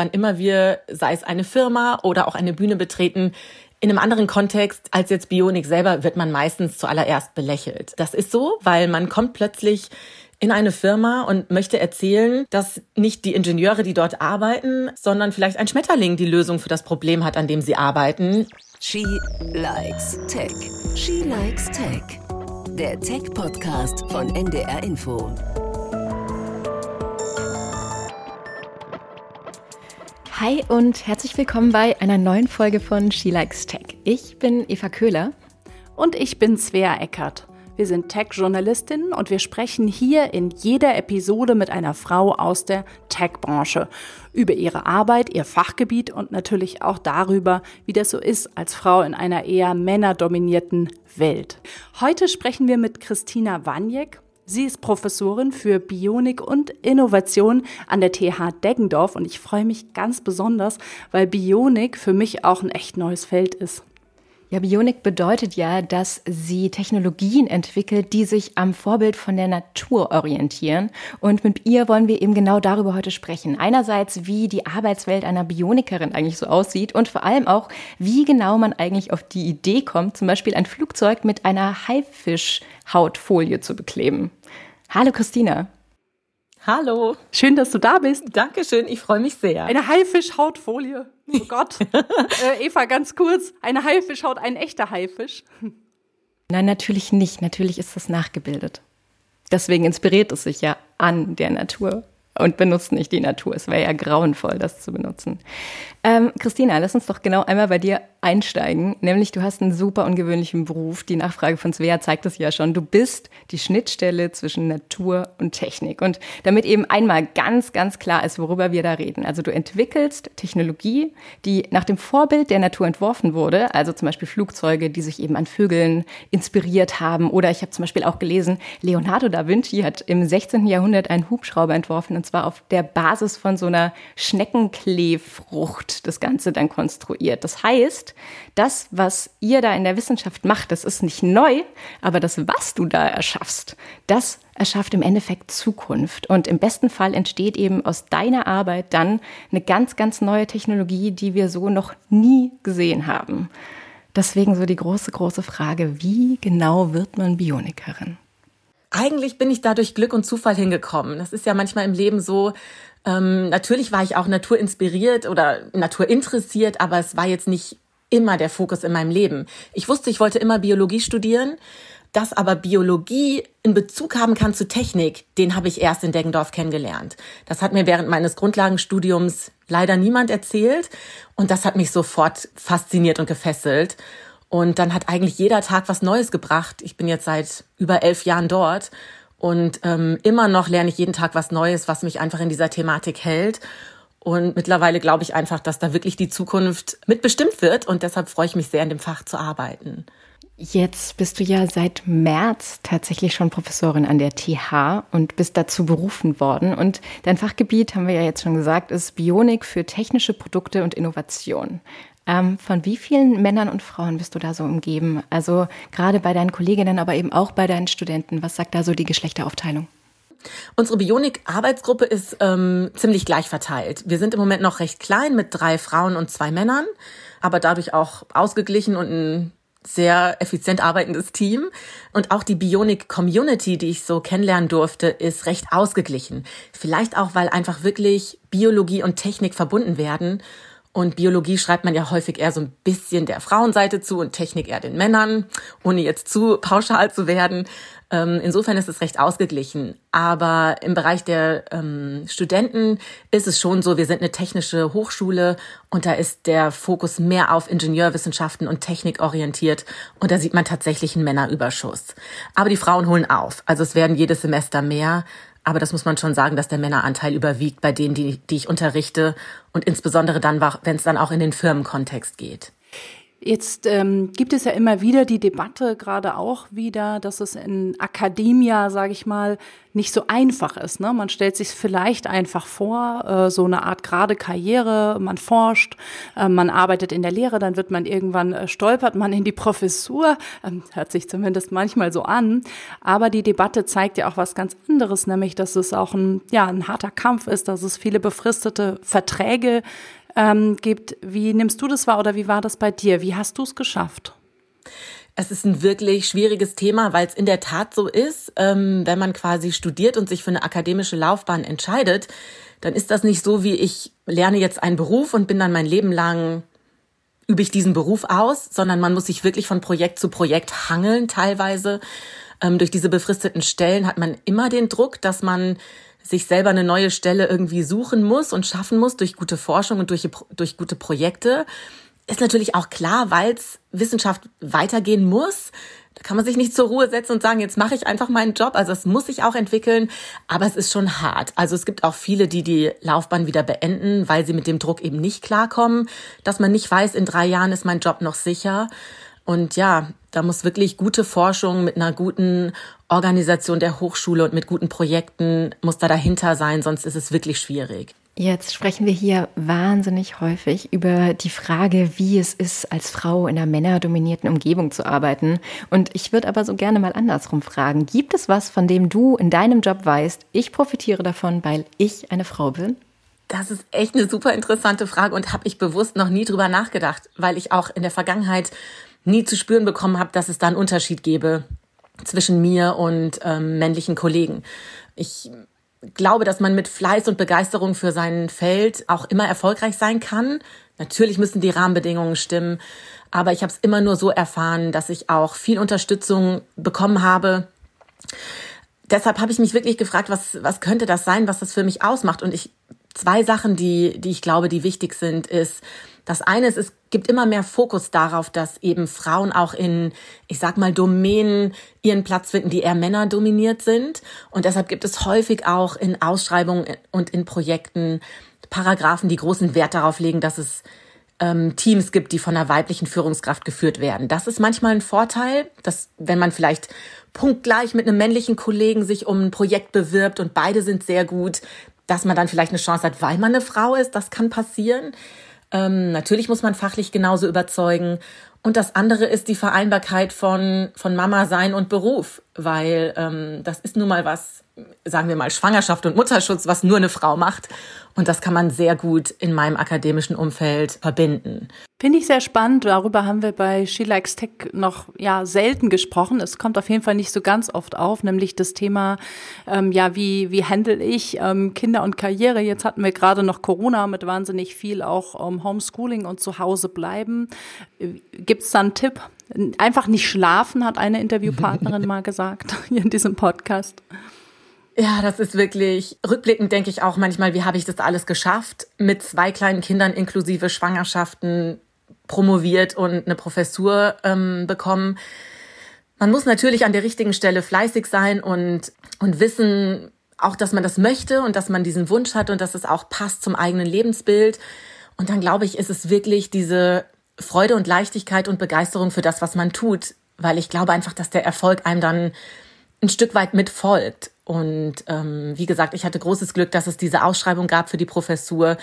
wann immer wir, sei es eine Firma oder auch eine Bühne betreten, in einem anderen Kontext als jetzt Bionik selber wird man meistens zuallererst belächelt. Das ist so, weil man kommt plötzlich in eine Firma und möchte erzählen, dass nicht die Ingenieure, die dort arbeiten, sondern vielleicht ein Schmetterling die Lösung für das Problem hat, an dem sie arbeiten. She likes Tech. She likes Tech. Der Tech-Podcast von NDR Info. Hi und herzlich willkommen bei einer neuen Folge von She Likes Tech. Ich bin Eva Köhler. Und ich bin Svea Eckert. Wir sind Tech-Journalistinnen und wir sprechen hier in jeder Episode mit einer Frau aus der Tech-Branche über ihre Arbeit, ihr Fachgebiet und natürlich auch darüber, wie das so ist als Frau in einer eher männerdominierten Welt. Heute sprechen wir mit Christina Waniek. Sie ist Professorin für Bionik und Innovation an der TH Deggendorf und ich freue mich ganz besonders, weil Bionik für mich auch ein echt neues Feld ist. Ja, Bionik bedeutet ja, dass sie Technologien entwickelt, die sich am Vorbild von der Natur orientieren. Und mit ihr wollen wir eben genau darüber heute sprechen. Einerseits, wie die Arbeitswelt einer Bionikerin eigentlich so aussieht und vor allem auch, wie genau man eigentlich auf die Idee kommt, zum Beispiel ein Flugzeug mit einer Haifischhautfolie zu bekleben. Hallo Christina. Hallo. Schön, dass du da bist. Dankeschön, ich freue mich sehr. Eine Haifischhautfolie. Oh Gott. äh, Eva, ganz kurz. Eine Haifischhaut, ein echter Haifisch. Nein, natürlich nicht. Natürlich ist das nachgebildet. Deswegen inspiriert es sich ja an der Natur und benutzt nicht die Natur. Es wäre ja grauenvoll, das zu benutzen. Ähm, Christina, lass uns doch genau einmal bei dir einsteigen. Nämlich, du hast einen super ungewöhnlichen Beruf. Die Nachfrage von Svea zeigt es ja schon. Du bist die Schnittstelle zwischen Natur und Technik. Und damit eben einmal ganz, ganz klar ist, worüber wir da reden. Also du entwickelst Technologie, die nach dem Vorbild der Natur entworfen wurde. Also zum Beispiel Flugzeuge, die sich eben an Vögeln inspiriert haben. Oder ich habe zum Beispiel auch gelesen, Leonardo da Vinci hat im 16. Jahrhundert einen Hubschrauber entworfen. Und zwar auf der Basis von so einer Schneckenkleefrucht das Ganze dann konstruiert. Das heißt, das, was ihr da in der Wissenschaft macht, das ist nicht neu, aber das, was du da erschaffst, das erschafft im Endeffekt Zukunft. Und im besten Fall entsteht eben aus deiner Arbeit dann eine ganz, ganz neue Technologie, die wir so noch nie gesehen haben. Deswegen so die große, große Frage, wie genau wird man Bionikerin? Eigentlich bin ich da durch Glück und Zufall hingekommen. Das ist ja manchmal im Leben so, ähm, natürlich war ich auch naturinspiriert oder naturinteressiert, aber es war jetzt nicht immer der Fokus in meinem Leben. Ich wusste, ich wollte immer Biologie studieren, dass aber Biologie in Bezug haben kann zu Technik, den habe ich erst in Deggendorf kennengelernt. Das hat mir während meines Grundlagenstudiums leider niemand erzählt und das hat mich sofort fasziniert und gefesselt. Und dann hat eigentlich jeder Tag was Neues gebracht. Ich bin jetzt seit über elf Jahren dort und ähm, immer noch lerne ich jeden Tag was Neues, was mich einfach in dieser Thematik hält. Und mittlerweile glaube ich einfach, dass da wirklich die Zukunft mitbestimmt wird. Und deshalb freue ich mich sehr, in dem Fach zu arbeiten. Jetzt bist du ja seit März tatsächlich schon Professorin an der TH und bist dazu berufen worden. Und dein Fachgebiet, haben wir ja jetzt schon gesagt, ist Bionik für technische Produkte und Innovation. Ähm, von wie vielen Männern und Frauen bist du da so umgeben? Also gerade bei deinen Kolleginnen, aber eben auch bei deinen Studenten. Was sagt da so die Geschlechteraufteilung? Unsere Bionik-Arbeitsgruppe ist ähm, ziemlich gleich verteilt. Wir sind im Moment noch recht klein mit drei Frauen und zwei Männern, aber dadurch auch ausgeglichen und ein sehr effizient arbeitendes Team. Und auch die Bionik-Community, die ich so kennenlernen durfte, ist recht ausgeglichen. Vielleicht auch, weil einfach wirklich Biologie und Technik verbunden werden und Biologie schreibt man ja häufig eher so ein bisschen der Frauenseite zu und Technik eher den Männern, ohne jetzt zu pauschal zu werden. Ähm, insofern ist es recht ausgeglichen. Aber im Bereich der ähm, Studenten ist es schon so, wir sind eine technische Hochschule und da ist der Fokus mehr auf Ingenieurwissenschaften und Technik orientiert und da sieht man tatsächlich einen Männerüberschuss. Aber die Frauen holen auf. Also es werden jedes Semester mehr. Aber das muss man schon sagen, dass der Männeranteil überwiegt bei denen, die, die ich unterrichte und insbesondere dann, wenn es dann auch in den Firmenkontext geht. Jetzt ähm, gibt es ja immer wieder die Debatte, gerade auch wieder, dass es in Akademia, sage ich mal, nicht so einfach ist. Ne? Man stellt sich vielleicht einfach vor, äh, so eine Art gerade Karriere, man forscht, äh, man arbeitet in der Lehre, dann wird man irgendwann, äh, stolpert man in die Professur, ähm, hört sich zumindest manchmal so an. Aber die Debatte zeigt ja auch was ganz anderes, nämlich, dass es auch ein, ja, ein harter Kampf ist, dass es viele befristete Verträge ähm, gibt. Wie nimmst du das wahr oder wie war das bei dir? Wie hast du es geschafft? Es ist ein wirklich schwieriges Thema, weil es in der Tat so ist, ähm, wenn man quasi studiert und sich für eine akademische Laufbahn entscheidet, dann ist das nicht so, wie ich lerne jetzt einen Beruf und bin dann mein Leben lang übe ich diesen Beruf aus, sondern man muss sich wirklich von Projekt zu Projekt hangeln teilweise. Ähm, durch diese befristeten Stellen hat man immer den Druck, dass man sich selber eine neue Stelle irgendwie suchen muss und schaffen muss durch gute Forschung und durch, durch gute Projekte. Ist natürlich auch klar, weil es Wissenschaft weitergehen muss. Da kann man sich nicht zur Ruhe setzen und sagen, jetzt mache ich einfach meinen Job. Also es muss sich auch entwickeln, aber es ist schon hart. Also es gibt auch viele, die die Laufbahn wieder beenden, weil sie mit dem Druck eben nicht klarkommen, dass man nicht weiß, in drei Jahren ist mein Job noch sicher. Und ja, da muss wirklich gute Forschung mit einer guten Organisation der Hochschule und mit guten Projekten muss da dahinter sein, sonst ist es wirklich schwierig. Jetzt sprechen wir hier wahnsinnig häufig über die Frage, wie es ist, als Frau in einer männerdominierten Umgebung zu arbeiten. Und ich würde aber so gerne mal andersrum fragen. Gibt es was, von dem du in deinem Job weißt, ich profitiere davon, weil ich eine Frau bin? Das ist echt eine super interessante Frage und habe ich bewusst noch nie drüber nachgedacht, weil ich auch in der Vergangenheit nie zu spüren bekommen habe, dass es da einen Unterschied gäbe zwischen mir und ähm, männlichen Kollegen. Ich glaube, dass man mit Fleiß und Begeisterung für sein Feld auch immer erfolgreich sein kann. Natürlich müssen die Rahmenbedingungen stimmen, aber ich habe es immer nur so erfahren, dass ich auch viel Unterstützung bekommen habe. Deshalb habe ich mich wirklich gefragt, was, was könnte das sein, was das für mich ausmacht. Und ich zwei Sachen, die, die ich glaube, die wichtig sind, ist, das eine ist, es gibt immer mehr Fokus darauf, dass eben Frauen auch in, ich sag mal, Domänen ihren Platz finden, die eher Männer dominiert sind. Und deshalb gibt es häufig auch in Ausschreibungen und in Projekten Paragraphen, die großen Wert darauf legen, dass es ähm, Teams gibt, die von einer weiblichen Führungskraft geführt werden. Das ist manchmal ein Vorteil, dass wenn man vielleicht punktgleich mit einem männlichen Kollegen sich um ein Projekt bewirbt und beide sind sehr gut, dass man dann vielleicht eine Chance hat, weil man eine Frau ist. Das kann passieren. Ähm, natürlich muss man fachlich genauso überzeugen. Und das andere ist die Vereinbarkeit von, von Mama sein und Beruf, weil ähm, das ist nun mal was, sagen wir mal, Schwangerschaft und Mutterschutz, was nur eine Frau macht. Und das kann man sehr gut in meinem akademischen Umfeld verbinden. Finde ich sehr spannend. Darüber haben wir bei She Likes Tech noch ja selten gesprochen. Es kommt auf jeden Fall nicht so ganz oft auf, nämlich das Thema, ähm, ja, wie, wie handle ich ähm, Kinder und Karriere. Jetzt hatten wir gerade noch Corona mit wahnsinnig viel auch um, Homeschooling und zu Hause bleiben. Gibt es da einen Tipp? Einfach nicht schlafen, hat eine Interviewpartnerin mal gesagt hier in diesem Podcast. Ja, das ist wirklich, rückblickend denke ich auch manchmal, wie habe ich das alles geschafft? Mit zwei kleinen Kindern inklusive Schwangerschaften promoviert und eine Professur ähm, bekommen. Man muss natürlich an der richtigen Stelle fleißig sein und, und wissen auch, dass man das möchte und dass man diesen Wunsch hat und dass es auch passt zum eigenen Lebensbild. Und dann glaube ich, ist es wirklich diese Freude und Leichtigkeit und Begeisterung für das, was man tut, weil ich glaube einfach, dass der Erfolg einem dann ein Stück weit mitfolgt. Und ähm, wie gesagt, ich hatte großes Glück, dass es diese Ausschreibung gab für die Professur.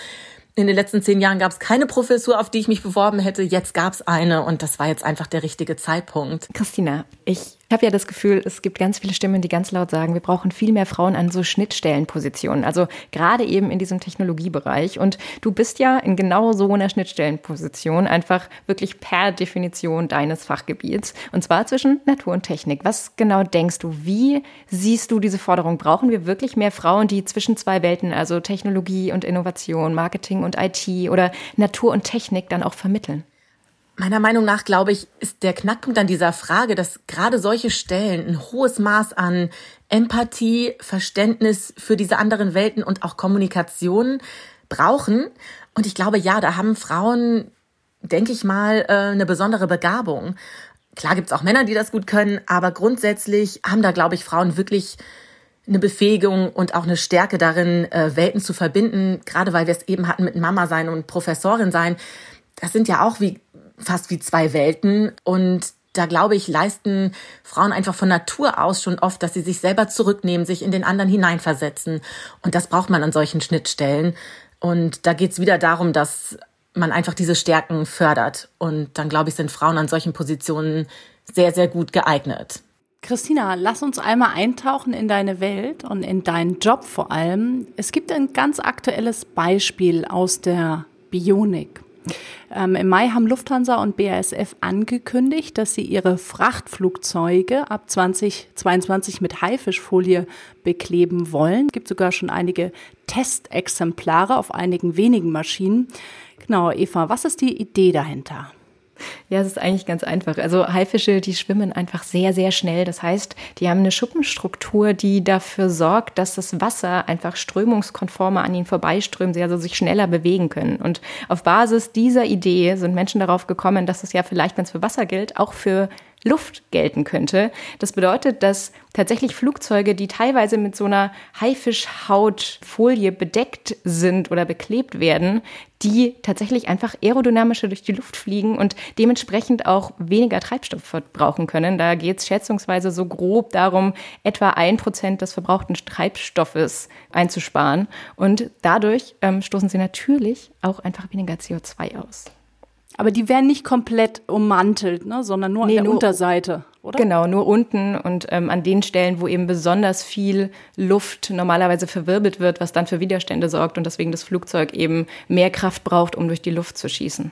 In den letzten zehn Jahren gab es keine Professur, auf die ich mich beworben hätte. Jetzt gab es eine und das war jetzt einfach der richtige Zeitpunkt. Christina, ich ich habe ja das Gefühl, es gibt ganz viele Stimmen, die ganz laut sagen, wir brauchen viel mehr Frauen an so Schnittstellenpositionen. Also gerade eben in diesem Technologiebereich. Und du bist ja in genau so einer Schnittstellenposition, einfach wirklich per Definition deines Fachgebiets. Und zwar zwischen Natur und Technik. Was genau denkst du? Wie siehst du diese Forderung? Brauchen wir wirklich mehr Frauen, die zwischen zwei Welten, also Technologie und Innovation, Marketing und IT oder Natur und Technik dann auch vermitteln? Meiner Meinung nach, glaube ich, ist der Knackpunkt an dieser Frage, dass gerade solche Stellen ein hohes Maß an Empathie, Verständnis für diese anderen Welten und auch Kommunikation brauchen. Und ich glaube, ja, da haben Frauen, denke ich mal, äh, eine besondere Begabung. Klar gibt's auch Männer, die das gut können, aber grundsätzlich haben da, glaube ich, Frauen wirklich eine Befähigung und auch eine Stärke darin, äh, Welten zu verbinden, gerade weil wir es eben hatten mit Mama sein und Professorin sein. Das sind ja auch wie fast wie zwei Welten und da glaube ich, leisten Frauen einfach von Natur aus schon oft, dass sie sich selber zurücknehmen, sich in den anderen hineinversetzen. Und das braucht man an solchen Schnittstellen. Und da geht's wieder darum, dass man einfach diese Stärken fördert. Und dann, glaube ich, sind Frauen an solchen Positionen sehr, sehr gut geeignet. Christina, lass uns einmal eintauchen in deine Welt und in deinen Job vor allem. Es gibt ein ganz aktuelles Beispiel aus der Bionik. Ähm, Im Mai haben Lufthansa und BASF angekündigt, dass sie ihre Frachtflugzeuge ab 2022 mit Haifischfolie bekleben wollen. Es gibt sogar schon einige Testexemplare auf einigen wenigen Maschinen. Genau, Eva, was ist die Idee dahinter? Ja, es ist eigentlich ganz einfach. Also Haifische, die schwimmen einfach sehr, sehr schnell. Das heißt, die haben eine Schuppenstruktur, die dafür sorgt, dass das Wasser einfach strömungskonformer an ihnen vorbeiströmt, sie also sich schneller bewegen können. Und auf Basis dieser Idee sind Menschen darauf gekommen, dass es ja vielleicht, wenn es für Wasser gilt, auch für Luft gelten könnte. Das bedeutet, dass tatsächlich Flugzeuge, die teilweise mit so einer Haifischhautfolie bedeckt sind oder beklebt werden, die tatsächlich einfach aerodynamischer durch die Luft fliegen und dementsprechend auch weniger Treibstoff verbrauchen können. Da geht es schätzungsweise so grob darum, etwa ein Prozent des verbrauchten Treibstoffes einzusparen. Und dadurch ähm, stoßen sie natürlich auch einfach weniger CO2 aus. Aber die werden nicht komplett ummantelt, ne, sondern nur nee, an der nur, Unterseite, oder? Genau, nur unten und ähm, an den Stellen, wo eben besonders viel Luft normalerweise verwirbelt wird, was dann für Widerstände sorgt und deswegen das Flugzeug eben mehr Kraft braucht, um durch die Luft zu schießen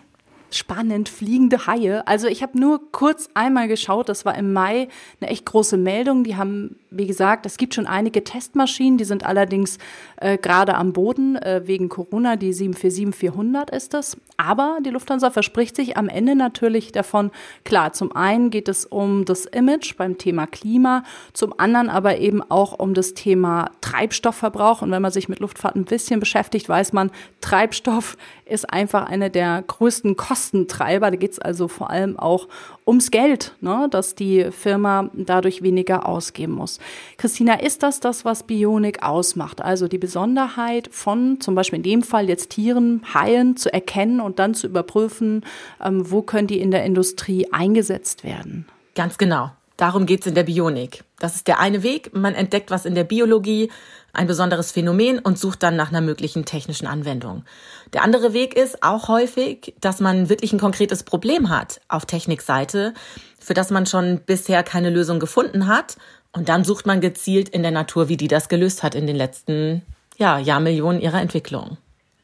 spannend, fliegende Haie. Also ich habe nur kurz einmal geschaut, das war im Mai eine echt große Meldung. Die haben, wie gesagt, es gibt schon einige Testmaschinen, die sind allerdings äh, gerade am Boden äh, wegen Corona, die 747-400 ist das. Aber die Lufthansa verspricht sich am Ende natürlich davon, klar, zum einen geht es um das Image beim Thema Klima, zum anderen aber eben auch um das Thema Treibstoffverbrauch. Und wenn man sich mit Luftfahrt ein bisschen beschäftigt, weiß man, Treibstoff ist einfach eine der größten Kostentreiber. Da geht es also vor allem auch ums Geld, ne, dass die Firma dadurch weniger ausgeben muss. Christina, ist das das, was Bionik ausmacht? Also die Besonderheit von zum Beispiel in dem Fall jetzt Tieren, Haien zu erkennen und dann zu überprüfen, ähm, wo können die in der Industrie eingesetzt werden? Ganz genau. Darum geht's in der Bionik. Das ist der eine Weg. Man entdeckt was in der Biologie, ein besonderes Phänomen und sucht dann nach einer möglichen technischen Anwendung. Der andere Weg ist auch häufig, dass man wirklich ein konkretes Problem hat auf Technikseite, für das man schon bisher keine Lösung gefunden hat. Und dann sucht man gezielt in der Natur, wie die das gelöst hat in den letzten ja, Jahrmillionen ihrer Entwicklung.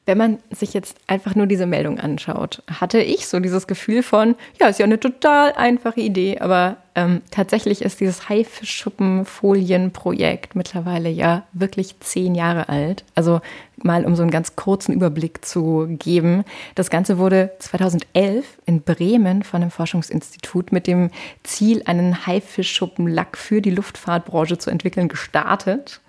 Wenn man sich jetzt einfach nur diese Meldung anschaut, hatte ich so dieses Gefühl von, ja, ist ja eine total einfache Idee, aber ähm, tatsächlich ist dieses Haifischschuppenfolienprojekt mittlerweile ja wirklich zehn Jahre alt. Also mal um so einen ganz kurzen Überblick zu geben. Das Ganze wurde 2011 in Bremen von einem Forschungsinstitut mit dem Ziel, einen Haifischschuppenlack für die Luftfahrtbranche zu entwickeln, gestartet.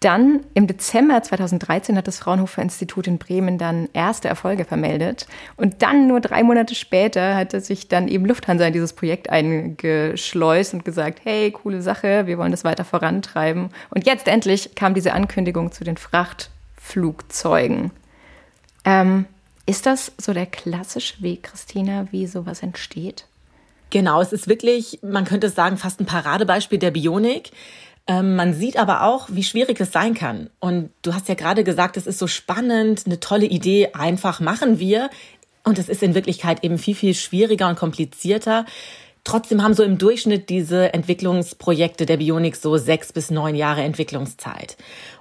Dann im Dezember 2013 hat das Fraunhofer Institut in Bremen dann erste Erfolge vermeldet. Und dann nur drei Monate später hatte sich dann eben Lufthansa in dieses Projekt eingeschleust und gesagt, hey, coole Sache, wir wollen das weiter vorantreiben. Und jetzt endlich kam diese Ankündigung zu den Frachtflugzeugen. Ähm, ist das so der klassische Weg, Christina, wie sowas entsteht? Genau, es ist wirklich, man könnte sagen, fast ein Paradebeispiel der Bionik. Ähm, man sieht aber auch, wie schwierig es sein kann. Und du hast ja gerade gesagt, es ist so spannend, eine tolle Idee, einfach machen wir. Und es ist in Wirklichkeit eben viel, viel schwieriger und komplizierter. Trotzdem haben so im Durchschnitt diese Entwicklungsprojekte der Bionik so sechs bis neun Jahre Entwicklungszeit.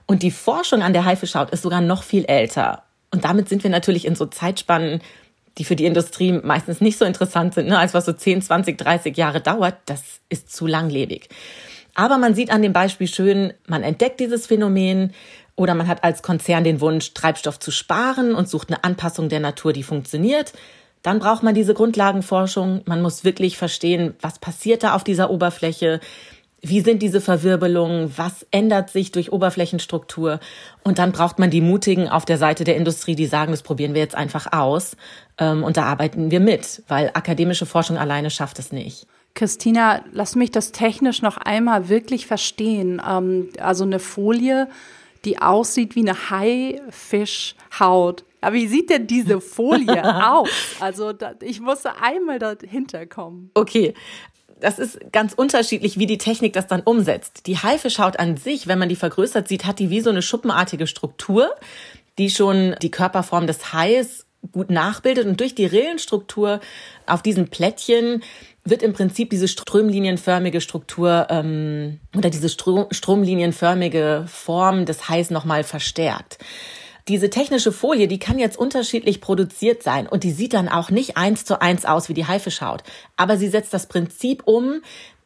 Und die Forschung an der Haifischhaut ist sogar noch viel älter. Und damit sind wir natürlich in so Zeitspannen, die für die Industrie meistens nicht so interessant sind, ne? als was so 10, 20, 30 Jahre dauert. Das ist zu langlebig. Aber man sieht an dem Beispiel schön, man entdeckt dieses Phänomen oder man hat als Konzern den Wunsch, Treibstoff zu sparen und sucht eine Anpassung der Natur, die funktioniert. Dann braucht man diese Grundlagenforschung. Man muss wirklich verstehen, was passiert da auf dieser Oberfläche. Wie sind diese Verwirbelungen? Was ändert sich durch Oberflächenstruktur? Und dann braucht man die Mutigen auf der Seite der Industrie, die sagen, das probieren wir jetzt einfach aus. Ähm, und da arbeiten wir mit, weil akademische Forschung alleine schafft es nicht. Christina, lass mich das technisch noch einmal wirklich verstehen. Ähm, also eine Folie, die aussieht wie eine Haifischhaut, Aber wie sieht denn diese Folie aus? Also ich musste einmal dahinter kommen. Okay, das ist ganz unterschiedlich, wie die Technik das dann umsetzt. Die Haifischhaut an sich, wenn man die vergrößert sieht, hat die wie so eine schuppenartige Struktur, die schon die Körperform des Hais gut nachbildet und durch die Rillenstruktur auf diesen Plättchen wird im Prinzip diese stromlinienförmige Struktur ähm, oder diese Stro stromlinienförmige Form des Hais nochmal verstärkt. Diese technische Folie, die kann jetzt unterschiedlich produziert sein und die sieht dann auch nicht eins zu eins aus wie die Haifischhaut. Aber sie setzt das Prinzip um,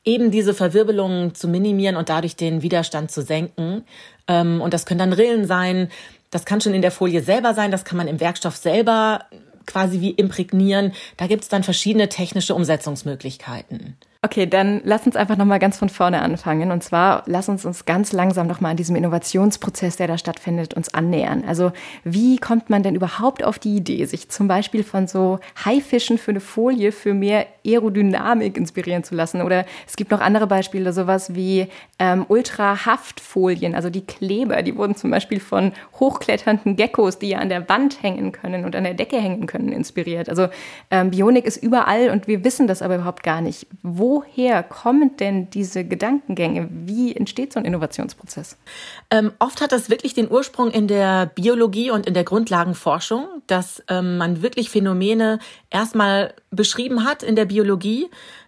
eben diese Verwirbelungen zu minimieren und dadurch den Widerstand zu senken. Ähm, und das können dann Rillen sein. Das kann schon in der Folie selber sein. Das kann man im Werkstoff selber quasi wie imprägnieren. Da gibt es dann verschiedene technische Umsetzungsmöglichkeiten. Okay, dann lass uns einfach nochmal ganz von vorne anfangen. Und zwar lass uns uns ganz langsam nochmal an diesem Innovationsprozess, der da stattfindet, uns annähern. Also wie kommt man denn überhaupt auf die Idee, sich zum Beispiel von so Haifischen für eine Folie für mehr Aerodynamik inspirieren zu lassen? Oder es gibt noch andere Beispiele, sowas wie ähm, Ultrahaftfolien, also die Kleber, die wurden zum Beispiel von hochkletternden Geckos, die ja an der Wand hängen können und an der Decke hängen können, inspiriert. Also ähm, Bionik ist überall und wir wissen das aber überhaupt gar nicht. Wo woher kommen denn diese Gedankengänge? Wie entsteht so ein Innovationsprozess? Ähm, oft hat das wirklich den Ursprung in der Biologie und in der Grundlagenforschung, dass ähm, man wirklich Phänomene erstmal beschrieben hat in der Biologie,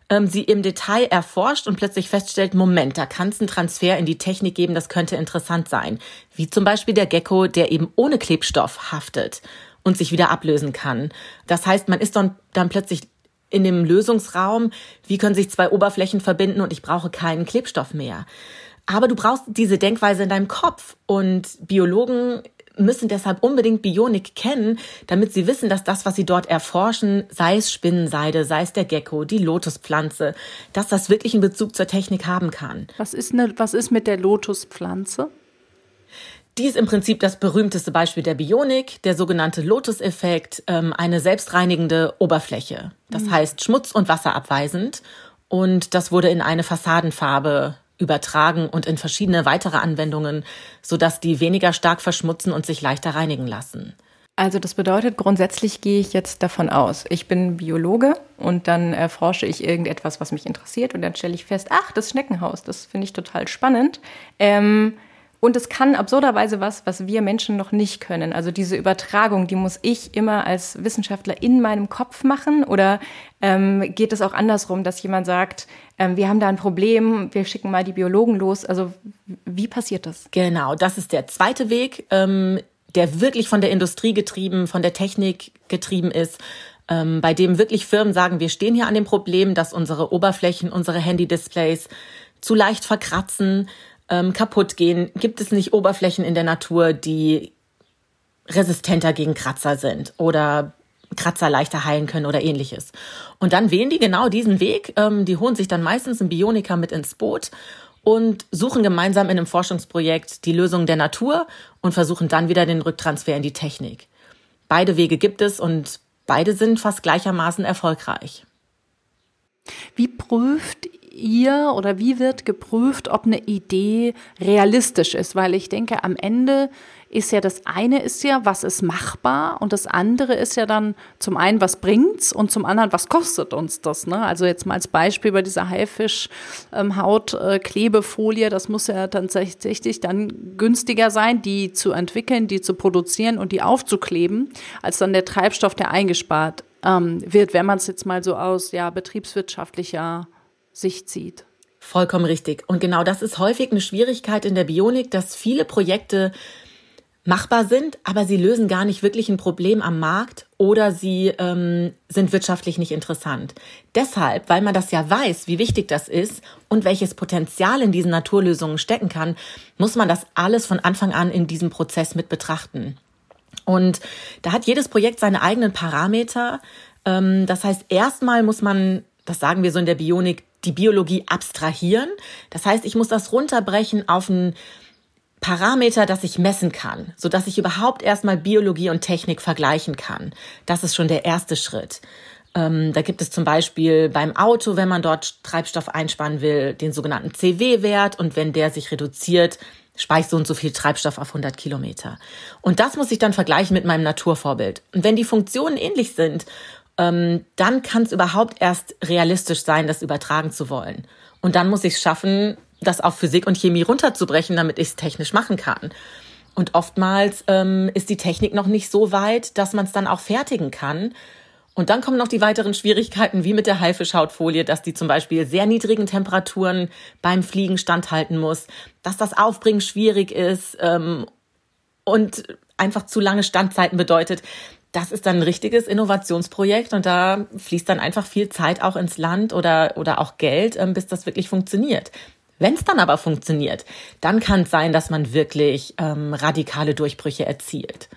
ähm, sie im Detail erforscht und plötzlich feststellt, Moment, da kann es einen Transfer in die Technik geben, das könnte interessant sein. Wie zum Beispiel der Gecko, der eben ohne Klebstoff haftet und sich wieder ablösen kann. Das heißt, man ist dann, dann plötzlich in dem Lösungsraum, wie können sich zwei Oberflächen verbinden und ich brauche keinen Klebstoff mehr. Aber du brauchst diese Denkweise in deinem Kopf und Biologen müssen deshalb unbedingt Bionik kennen, damit sie wissen, dass das, was sie dort erforschen, sei es Spinnenseide, sei es der Gecko, die Lotuspflanze, dass das wirklich einen Bezug zur Technik haben kann. Was ist, ne, was ist mit der Lotuspflanze? Die ist im Prinzip das berühmteste Beispiel der Bionik, der sogenannte Lotus-Effekt, ähm, eine selbstreinigende Oberfläche. Das mhm. heißt schmutz- und wasserabweisend. Und das wurde in eine Fassadenfarbe übertragen und in verschiedene weitere Anwendungen, sodass die weniger stark verschmutzen und sich leichter reinigen lassen. Also das bedeutet, grundsätzlich gehe ich jetzt davon aus, ich bin Biologe und dann erforsche ich irgendetwas, was mich interessiert und dann stelle ich fest, ach, das Schneckenhaus, das finde ich total spannend. Ähm, und es kann absurderweise was, was wir Menschen noch nicht können. Also diese Übertragung, die muss ich immer als Wissenschaftler in meinem Kopf machen. Oder ähm, geht es auch andersrum, dass jemand sagt, ähm, wir haben da ein Problem, wir schicken mal die Biologen los. Also wie passiert das? Genau, das ist der zweite Weg, ähm, der wirklich von der Industrie getrieben, von der Technik getrieben ist. Ähm, bei dem wirklich Firmen sagen, wir stehen hier an dem Problem, dass unsere Oberflächen, unsere Handy-Displays zu leicht verkratzen ähm, kaputt gehen? Gibt es nicht Oberflächen in der Natur, die resistenter gegen Kratzer sind oder Kratzer leichter heilen können oder ähnliches? Und dann wählen die genau diesen Weg. Ähm, die holen sich dann meistens einen Bioniker mit ins Boot und suchen gemeinsam in einem Forschungsprojekt die Lösung der Natur und versuchen dann wieder den Rücktransfer in die Technik. Beide Wege gibt es und beide sind fast gleichermaßen erfolgreich. Wie prüft ihr oder wie wird geprüft, ob eine Idee realistisch ist? Weil ich denke, am Ende ist ja das eine ist ja, was ist machbar und das andere ist ja dann zum einen, was bringt's und zum anderen, was kostet uns das? Ne? Also jetzt mal als Beispiel bei dieser Haifisch-Haut-Klebefolie, das muss ja tatsächlich dann günstiger sein, die zu entwickeln, die zu produzieren und die aufzukleben, als dann der Treibstoff, der eingespart ähm, wird, wenn man es jetzt mal so aus ja betriebswirtschaftlicher sich zieht. Vollkommen richtig. Und genau das ist häufig eine Schwierigkeit in der Bionik, dass viele Projekte machbar sind, aber sie lösen gar nicht wirklich ein Problem am Markt oder sie ähm, sind wirtschaftlich nicht interessant. Deshalb, weil man das ja weiß, wie wichtig das ist und welches Potenzial in diesen Naturlösungen stecken kann, muss man das alles von Anfang an in diesem Prozess mit betrachten. Und da hat jedes Projekt seine eigenen Parameter. Ähm, das heißt, erstmal muss man, das sagen wir so in der Bionik, die Biologie abstrahieren. Das heißt, ich muss das runterbrechen auf ein Parameter, das ich messen kann, so dass ich überhaupt erstmal Biologie und Technik vergleichen kann. Das ist schon der erste Schritt. Ähm, da gibt es zum Beispiel beim Auto, wenn man dort Treibstoff einsparen will, den sogenannten CW-Wert und wenn der sich reduziert, speich so und so viel Treibstoff auf 100 Kilometer. Und das muss ich dann vergleichen mit meinem Naturvorbild. Und wenn die Funktionen ähnlich sind, ähm, dann kann es überhaupt erst realistisch sein, das übertragen zu wollen. Und dann muss ich es schaffen, das auf Physik und Chemie runterzubrechen, damit ich es technisch machen kann. Und oftmals ähm, ist die Technik noch nicht so weit, dass man es dann auch fertigen kann. Und dann kommen noch die weiteren Schwierigkeiten, wie mit der Haifischhautfolie, dass die zum Beispiel sehr niedrigen Temperaturen beim Fliegen standhalten muss, dass das Aufbringen schwierig ist ähm, und einfach zu lange Standzeiten bedeutet. Das ist dann ein richtiges Innovationsprojekt und da fließt dann einfach viel Zeit auch ins Land oder, oder auch Geld, ähm, bis das wirklich funktioniert. Wenn es dann aber funktioniert, dann kann es sein, dass man wirklich ähm, radikale Durchbrüche erzielt.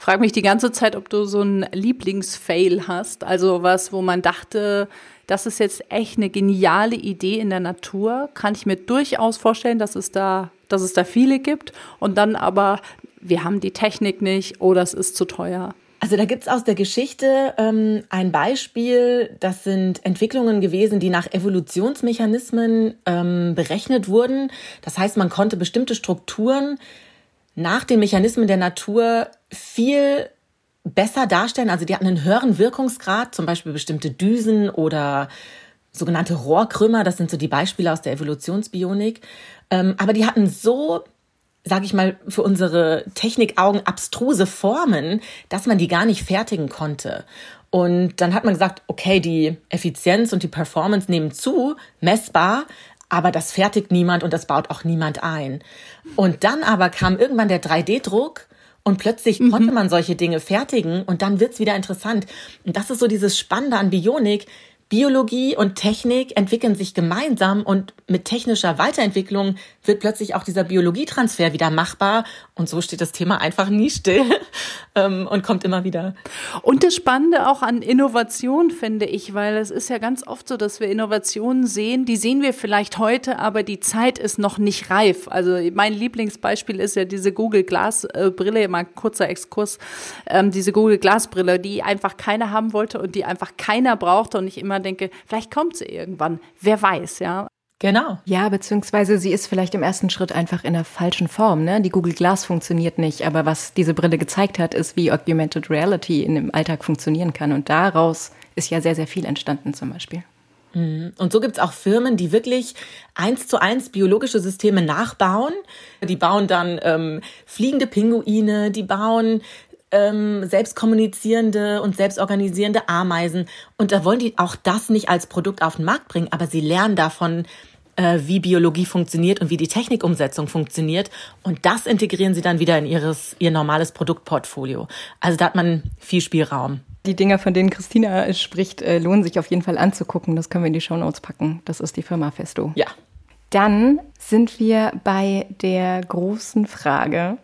Frag mich die ganze Zeit, ob du so einen Lieblingsfail hast, also was, wo man dachte, das ist jetzt echt eine geniale Idee in der Natur. Kann ich mir durchaus vorstellen, dass es da, dass es da viele gibt. Und dann aber, wir haben die Technik nicht oder es ist zu teuer. Also da gibt's aus der Geschichte ähm, ein Beispiel, das sind Entwicklungen gewesen, die nach Evolutionsmechanismen ähm, berechnet wurden. Das heißt, man konnte bestimmte Strukturen nach den Mechanismen der Natur viel besser darstellen. Also die hatten einen höheren Wirkungsgrad, zum Beispiel bestimmte Düsen oder sogenannte Rohrkrümmer. Das sind so die Beispiele aus der Evolutionsbionik. Ähm, aber die hatten so sage ich mal, für unsere Technikaugen abstruse Formen, dass man die gar nicht fertigen konnte. Und dann hat man gesagt, okay, die Effizienz und die Performance nehmen zu, messbar, aber das fertigt niemand und das baut auch niemand ein. Und dann aber kam irgendwann der 3D-Druck und plötzlich mhm. konnte man solche Dinge fertigen und dann wird's wieder interessant. Und das ist so dieses Spannende an Bionik. Biologie und Technik entwickeln sich gemeinsam und mit technischer Weiterentwicklung wird plötzlich auch dieser Biologietransfer wieder machbar und so steht das Thema einfach nie still ähm, und kommt immer wieder. Und das Spannende auch an Innovation finde ich, weil es ist ja ganz oft so, dass wir Innovationen sehen, die sehen wir vielleicht heute, aber die Zeit ist noch nicht reif. Also mein Lieblingsbeispiel ist ja diese Google Glas Brille, mal kurzer Exkurs, ähm, diese Google Glas Brille, die einfach keiner haben wollte und die einfach keiner brauchte und ich immer denke, vielleicht kommt sie irgendwann. Wer weiß, ja. Genau. Ja, beziehungsweise sie ist vielleicht im ersten Schritt einfach in der falschen Form. Ne? Die Google Glass funktioniert nicht, aber was diese Brille gezeigt hat, ist, wie Augmented Reality in dem Alltag funktionieren kann. Und daraus ist ja sehr, sehr viel entstanden zum Beispiel. Mhm. Und so gibt's auch Firmen, die wirklich eins zu eins biologische Systeme nachbauen. Die bauen dann ähm, fliegende Pinguine, die bauen ähm, selbstkommunizierende und selbstorganisierende Ameisen. Und da wollen die auch das nicht als Produkt auf den Markt bringen, aber sie lernen davon, äh, wie Biologie funktioniert und wie die Technikumsetzung funktioniert. Und das integrieren sie dann wieder in ihres, ihr normales Produktportfolio. Also da hat man viel Spielraum. Die Dinge, von denen Christina spricht, äh, lohnen sich auf jeden Fall anzugucken. Das können wir in die Show Notes packen. Das ist die Firma Festo. Ja. Dann sind wir bei der großen Frage,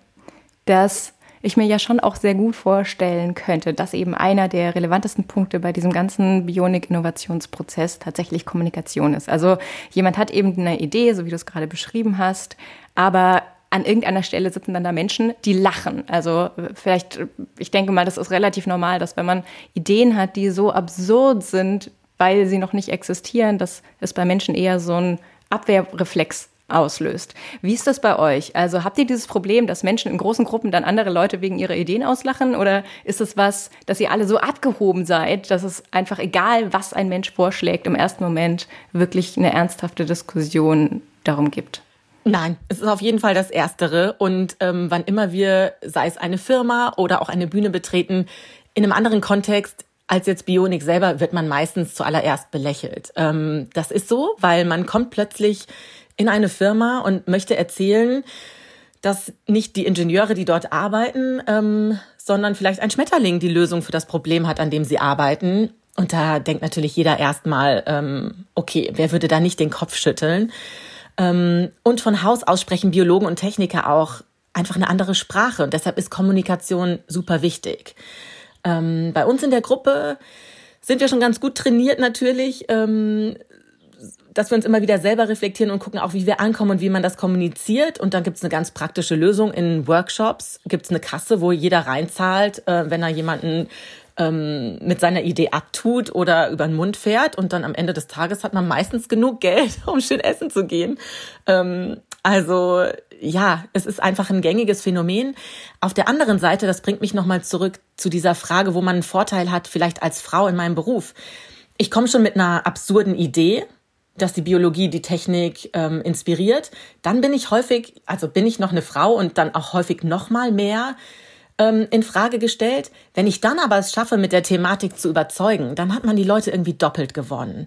dass ich mir ja schon auch sehr gut vorstellen könnte, dass eben einer der relevantesten Punkte bei diesem ganzen Bionik-Innovationsprozess tatsächlich Kommunikation ist. Also jemand hat eben eine Idee, so wie du es gerade beschrieben hast, aber an irgendeiner Stelle sitzen dann da Menschen, die lachen. Also vielleicht, ich denke mal, das ist relativ normal, dass wenn man Ideen hat, die so absurd sind, weil sie noch nicht existieren, dass es bei Menschen eher so ein Abwehrreflex auslöst. Wie ist das bei euch? Also habt ihr dieses Problem, dass Menschen in großen Gruppen dann andere Leute wegen ihrer Ideen auslachen? Oder ist es was, dass ihr alle so abgehoben seid, dass es einfach egal, was ein Mensch vorschlägt, im ersten Moment wirklich eine ernsthafte Diskussion darum gibt? Nein, es ist auf jeden Fall das Erstere. Und ähm, wann immer wir, sei es eine Firma oder auch eine Bühne betreten, in einem anderen Kontext als jetzt Bionik selber, wird man meistens zuallererst belächelt. Ähm, das ist so, weil man kommt plötzlich in eine Firma und möchte erzählen, dass nicht die Ingenieure, die dort arbeiten, ähm, sondern vielleicht ein Schmetterling die Lösung für das Problem hat, an dem sie arbeiten. Und da denkt natürlich jeder erstmal, ähm, okay, wer würde da nicht den Kopf schütteln? Ähm, und von Haus aus sprechen Biologen und Techniker auch einfach eine andere Sprache. Und deshalb ist Kommunikation super wichtig. Ähm, bei uns in der Gruppe sind wir schon ganz gut trainiert natürlich, ähm, dass wir uns immer wieder selber reflektieren und gucken auch, wie wir ankommen und wie man das kommuniziert. Und dann gibt's eine ganz praktische Lösung. In Workshops gibt's eine Kasse, wo jeder reinzahlt, äh, wenn er jemanden ähm, mit seiner Idee abtut oder über den Mund fährt. Und dann am Ende des Tages hat man meistens genug Geld, um schön essen zu gehen. Ähm, also ja, es ist einfach ein gängiges Phänomen. Auf der anderen Seite, das bringt mich nochmal zurück zu dieser Frage, wo man einen Vorteil hat, vielleicht als Frau in meinem Beruf. Ich komme schon mit einer absurden Idee, dass die Biologie die Technik ähm, inspiriert. Dann bin ich häufig, also bin ich noch eine Frau und dann auch häufig noch mal mehr ähm, in Frage gestellt. Wenn ich dann aber es schaffe, mit der Thematik zu überzeugen, dann hat man die Leute irgendwie doppelt gewonnen.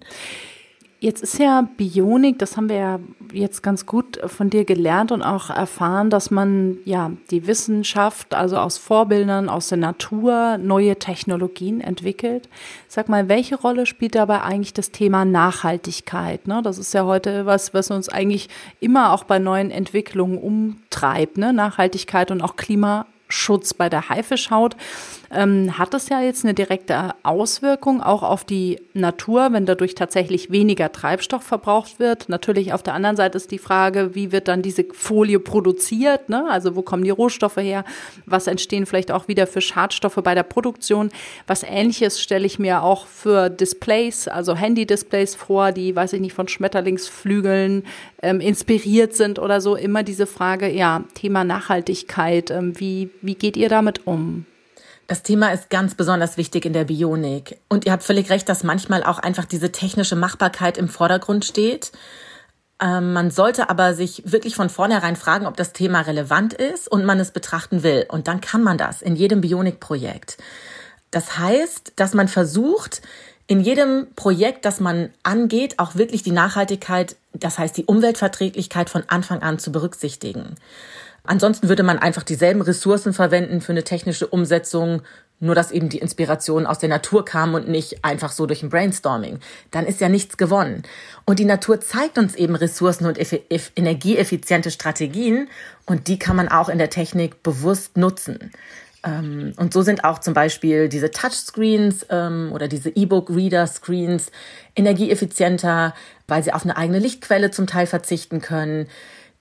Jetzt ist ja Bionik, das haben wir ja jetzt ganz gut von dir gelernt und auch erfahren, dass man ja die Wissenschaft, also aus Vorbildern, aus der Natur, neue Technologien entwickelt. Sag mal, welche Rolle spielt dabei eigentlich das Thema Nachhaltigkeit? Ne? Das ist ja heute was, was uns eigentlich immer auch bei neuen Entwicklungen umtreibt. Ne? Nachhaltigkeit und auch Klima Schutz bei der Haifischhaut, ähm, hat es ja jetzt eine direkte Auswirkung auch auf die Natur, wenn dadurch tatsächlich weniger Treibstoff verbraucht wird. Natürlich auf der anderen Seite ist die Frage, wie wird dann diese Folie produziert? Ne? Also wo kommen die Rohstoffe her? Was entstehen vielleicht auch wieder für Schadstoffe bei der Produktion? Was ähnliches stelle ich mir auch für Displays, also Handy-Displays vor, die, weiß ich nicht, von Schmetterlingsflügeln ähm, inspiriert sind oder so. Immer diese Frage, ja, Thema Nachhaltigkeit, ähm, wie, wie geht ihr damit um? Das Thema ist ganz besonders wichtig in der Bionik. Und ihr habt völlig recht, dass manchmal auch einfach diese technische Machbarkeit im Vordergrund steht. Ähm, man sollte aber sich wirklich von vornherein fragen, ob das Thema relevant ist und man es betrachten will. Und dann kann man das in jedem Bionik-Projekt. Das heißt, dass man versucht, in jedem Projekt, das man angeht, auch wirklich die Nachhaltigkeit, das heißt die Umweltverträglichkeit von Anfang an zu berücksichtigen. Ansonsten würde man einfach dieselben Ressourcen verwenden für eine technische Umsetzung, nur dass eben die Inspiration aus der Natur kam und nicht einfach so durch ein Brainstorming. Dann ist ja nichts gewonnen. Und die Natur zeigt uns eben Ressourcen und energieeffiziente Strategien und die kann man auch in der Technik bewusst nutzen. Ähm, und so sind auch zum Beispiel diese Touchscreens ähm, oder diese E-Book-Reader-Screens energieeffizienter, weil sie auf eine eigene Lichtquelle zum Teil verzichten können.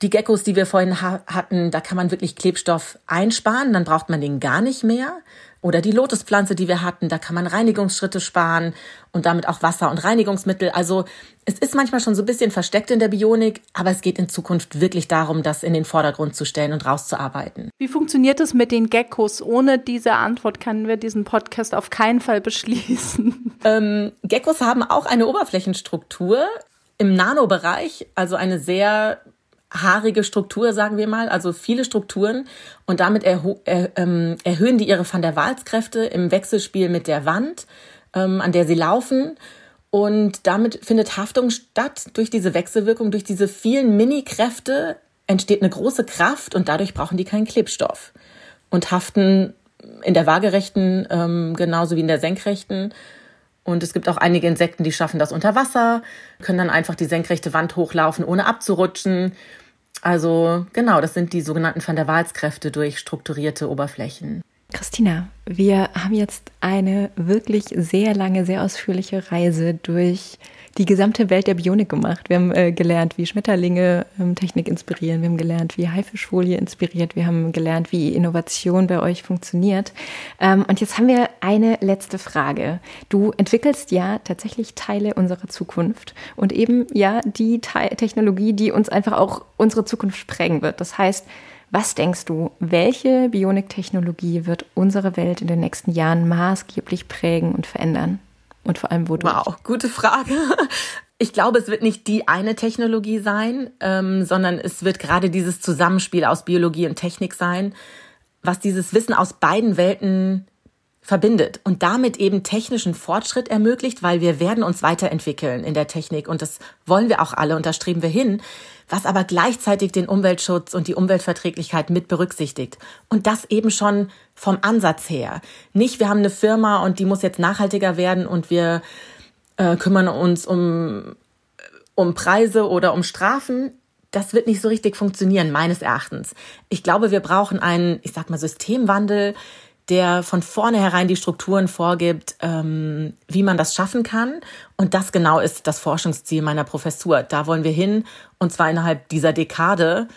Die Geckos, die wir vorhin ha hatten, da kann man wirklich Klebstoff einsparen, dann braucht man den gar nicht mehr. Oder die Lotuspflanze, die wir hatten, da kann man Reinigungsschritte sparen und damit auch Wasser und Reinigungsmittel. Also es ist manchmal schon so ein bisschen versteckt in der Bionik, aber es geht in Zukunft wirklich darum, das in den Vordergrund zu stellen und rauszuarbeiten. Wie funktioniert es mit den Geckos? Ohne diese Antwort können wir diesen Podcast auf keinen Fall beschließen. Ähm, Geckos haben auch eine Oberflächenstruktur im Nanobereich, also eine sehr haarige Struktur, sagen wir mal, also viele Strukturen und damit er, ähm, erhöhen die ihre Van der Waals-Kräfte im Wechselspiel mit der Wand, ähm, an der sie laufen. Und damit findet Haftung statt durch diese Wechselwirkung, durch diese vielen Mini-Kräfte entsteht eine große Kraft und dadurch brauchen die keinen Klebstoff und haften in der waagerechten ähm, genauso wie in der senkrechten und es gibt auch einige Insekten, die schaffen das unter Wasser, können dann einfach die senkrechte Wand hochlaufen, ohne abzurutschen. Also genau, das sind die sogenannten Van der Waals-Kräfte durch strukturierte Oberflächen. Christina, wir haben jetzt eine wirklich sehr lange, sehr ausführliche Reise durch die gesamte Welt der Bionik gemacht. Wir haben äh, gelernt, wie Schmetterlinge ähm, Technik inspirieren. Wir haben gelernt, wie Haifischfolie inspiriert. Wir haben gelernt, wie Innovation bei euch funktioniert. Ähm, und jetzt haben wir eine letzte Frage. Du entwickelst ja tatsächlich Teile unserer Zukunft und eben ja die Te Technologie, die uns einfach auch unsere Zukunft prägen wird. Das heißt, was denkst du, welche Bionik-Technologie wird unsere Welt in den nächsten Jahren maßgeblich prägen und verändern? Und vor allem wodurch? Wow, gute Frage. Ich glaube, es wird nicht die eine Technologie sein, ähm, sondern es wird gerade dieses Zusammenspiel aus Biologie und Technik sein, was dieses Wissen aus beiden Welten verbindet und damit eben technischen Fortschritt ermöglicht, weil wir werden uns weiterentwickeln in der Technik und das wollen wir auch alle und da streben wir hin, was aber gleichzeitig den Umweltschutz und die Umweltverträglichkeit mit berücksichtigt und das eben schon vom Ansatz her. Nicht, wir haben eine Firma und die muss jetzt nachhaltiger werden und wir äh, kümmern uns um um Preise oder um Strafen. Das wird nicht so richtig funktionieren, meines Erachtens. Ich glaube, wir brauchen einen, ich sag mal, Systemwandel, der von vornherein die Strukturen vorgibt, ähm, wie man das schaffen kann. Und das genau ist das Forschungsziel meiner Professur. Da wollen wir hin, und zwar innerhalb dieser Dekade.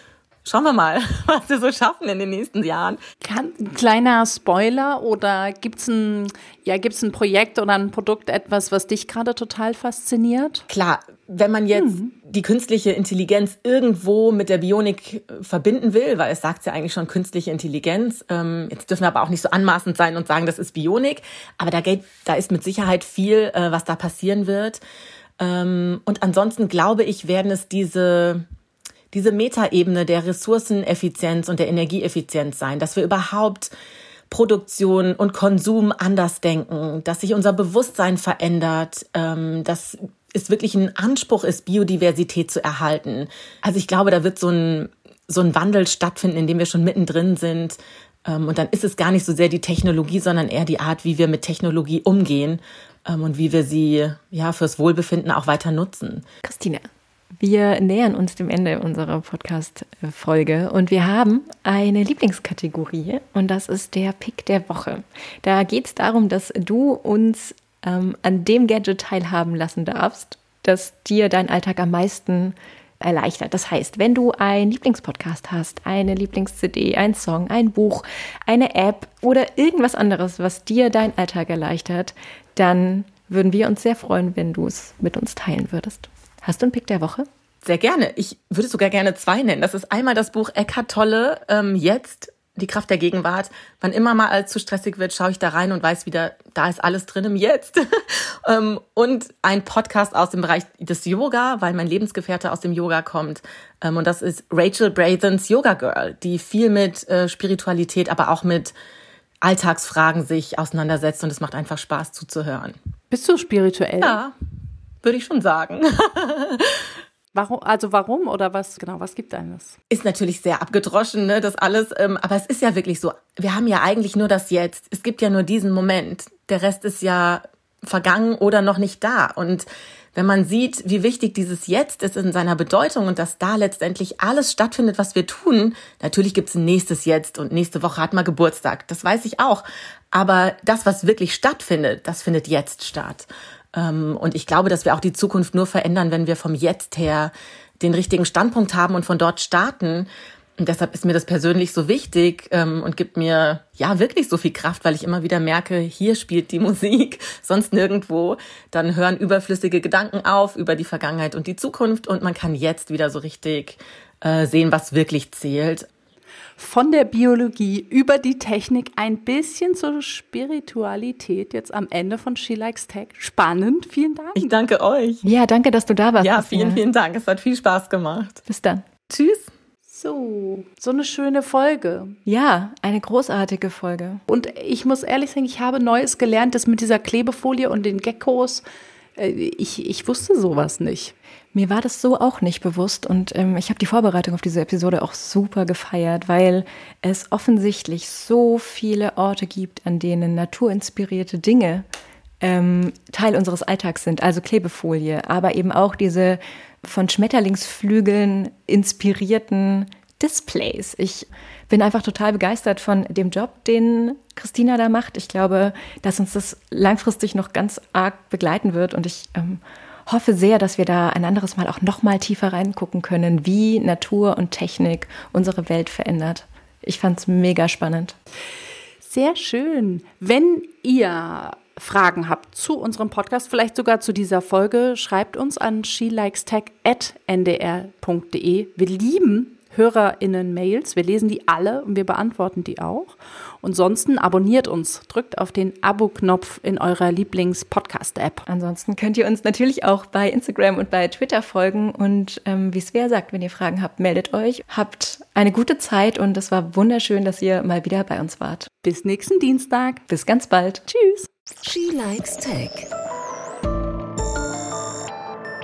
Schauen wir mal, was wir so schaffen in den nächsten Jahren. Kann, ein kleiner Spoiler oder gibt's ein, ja, gibt's ein Projekt oder ein Produkt, etwas, was dich gerade total fasziniert? Klar, wenn man jetzt hm. die künstliche Intelligenz irgendwo mit der Bionik äh, verbinden will, weil es sagt ja eigentlich schon künstliche Intelligenz, ähm, jetzt dürfen wir aber auch nicht so anmaßend sein und sagen, das ist Bionik, aber da, geht, da ist mit Sicherheit viel, äh, was da passieren wird. Ähm, und ansonsten glaube ich, werden es diese diese Metaebene der Ressourceneffizienz und der Energieeffizienz sein, dass wir überhaupt Produktion und Konsum anders denken, dass sich unser Bewusstsein verändert, ähm, dass es wirklich ein Anspruch ist, Biodiversität zu erhalten. Also ich glaube, da wird so ein, so ein Wandel stattfinden, in dem wir schon mittendrin sind. Ähm, und dann ist es gar nicht so sehr die Technologie, sondern eher die Art, wie wir mit Technologie umgehen ähm, und wie wir sie ja fürs Wohlbefinden auch weiter nutzen. Christine, wir nähern uns dem Ende unserer Podcast-Folge und wir haben eine Lieblingskategorie und das ist der Pick der Woche. Da geht es darum, dass du uns ähm, an dem Gadget teilhaben lassen darfst, das dir deinen Alltag am meisten erleichtert. Das heißt, wenn du einen Lieblingspodcast hast, eine Lieblings-CD, ein Song, ein Buch, eine App oder irgendwas anderes, was dir deinen Alltag erleichtert, dann würden wir uns sehr freuen, wenn du es mit uns teilen würdest. Hast du einen Pick der Woche? Sehr gerne. Ich würde sogar gerne zwei nennen. Das ist einmal das Buch Eckhart Tolle, ähm, jetzt, die Kraft der Gegenwart. Wann immer mal alles zu stressig wird, schaue ich da rein und weiß wieder, da ist alles drin im Jetzt. ähm, und ein Podcast aus dem Bereich des Yoga, weil mein Lebensgefährte aus dem Yoga kommt. Ähm, und das ist Rachel Brathens Yoga Girl, die viel mit äh, Spiritualität, aber auch mit Alltagsfragen sich auseinandersetzt und es macht einfach Spaß zuzuhören. Bist du spirituell? Ja würde ich schon sagen. Warum, also warum oder was genau, was gibt einem das? Ist natürlich sehr abgedroschen, ne, das alles, ähm, aber es ist ja wirklich so. Wir haben ja eigentlich nur das Jetzt. Es gibt ja nur diesen Moment. Der Rest ist ja vergangen oder noch nicht da. Und wenn man sieht, wie wichtig dieses Jetzt ist in seiner Bedeutung und dass da letztendlich alles stattfindet, was wir tun, natürlich gibt es ein nächstes Jetzt und nächste Woche hat man Geburtstag. Das weiß ich auch. Aber das, was wirklich stattfindet, das findet jetzt statt. Ähm, und ich glaube, dass wir auch die Zukunft nur verändern, wenn wir vom Jetzt her den richtigen Standpunkt haben und von dort starten. Und deshalb ist mir das persönlich so wichtig ähm, und gibt mir ja wirklich so viel Kraft, weil ich immer wieder merke, hier spielt die Musik, sonst nirgendwo. Dann hören überflüssige Gedanken auf über die Vergangenheit und die Zukunft und man kann jetzt wieder so richtig äh, sehen, was wirklich zählt von der Biologie über die Technik ein bisschen zur Spiritualität jetzt am Ende von She Likes Tech. Spannend, vielen Dank. Ich danke euch. Ja, danke, dass du da warst. Ja, vielen, vielen Dank. Es hat viel Spaß gemacht. Bis dann. Tschüss. So, so eine schöne Folge. Ja, eine großartige Folge. Und ich muss ehrlich sagen, ich habe Neues gelernt, das mit dieser Klebefolie und den Geckos. Äh, ich, ich wusste sowas nicht. Mir war das so auch nicht bewusst und ähm, ich habe die Vorbereitung auf diese Episode auch super gefeiert, weil es offensichtlich so viele Orte gibt, an denen naturinspirierte Dinge ähm, Teil unseres Alltags sind, also Klebefolie, aber eben auch diese von Schmetterlingsflügeln inspirierten Displays. Ich bin einfach total begeistert von dem Job, den Christina da macht. Ich glaube, dass uns das langfristig noch ganz arg begleiten wird und ich ähm, hoffe sehr, dass wir da ein anderes Mal auch noch mal tiefer reingucken können, wie Natur und Technik unsere Welt verändert. Ich fand es mega spannend. Sehr schön. Wenn ihr Fragen habt zu unserem Podcast, vielleicht sogar zu dieser Folge, schreibt uns an shelikestech.ndr.de. Wir lieben HörerInnen-Mails. Wir lesen die alle und wir beantworten die auch. Und sonst abonniert uns, drückt auf den Abo-Knopf in eurer Lieblings-Podcast-App. Ansonsten könnt ihr uns natürlich auch bei Instagram und bei Twitter folgen. Und ähm, wie Svea sagt, wenn ihr Fragen habt, meldet euch. Habt eine gute Zeit und es war wunderschön, dass ihr mal wieder bei uns wart. Bis nächsten Dienstag. Bis ganz bald. Tschüss. She Likes Tech.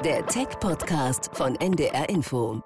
Der Tech-Podcast von NDR Info.